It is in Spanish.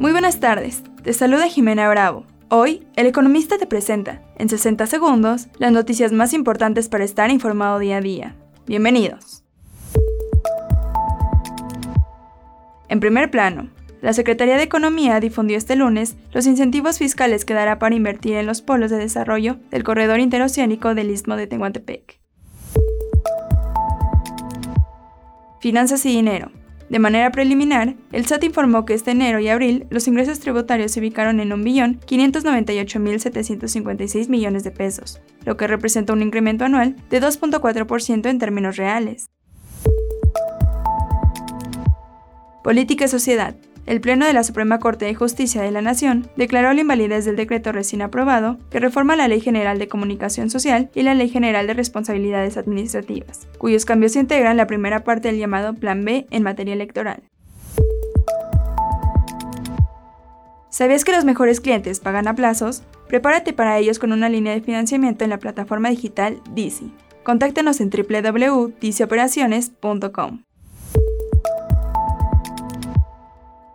Muy buenas tardes, te saluda Jimena Bravo. Hoy, El Economista te presenta, en 60 segundos, las noticias más importantes para estar informado día a día. Bienvenidos. En primer plano, la Secretaría de Economía difundió este lunes los incentivos fiscales que dará para invertir en los polos de desarrollo del corredor interoceánico del Istmo de Tehuantepec. Finanzas y dinero. De manera preliminar, el SAT informó que este enero y abril los ingresos tributarios se ubicaron en 1.598.756 millones de pesos, lo que representa un incremento anual de 2.4% en términos reales. Política y Sociedad. El Pleno de la Suprema Corte de Justicia de la Nación declaró la invalidez del decreto recién aprobado que reforma la Ley General de Comunicación Social y la Ley General de Responsabilidades Administrativas, cuyos cambios integran la primera parte del llamado Plan B en materia electoral. ¿Sabías que los mejores clientes pagan a plazos? Prepárate para ellos con una línea de financiamiento en la plataforma digital Disi. Contáctanos en www.dicioperaciones.com.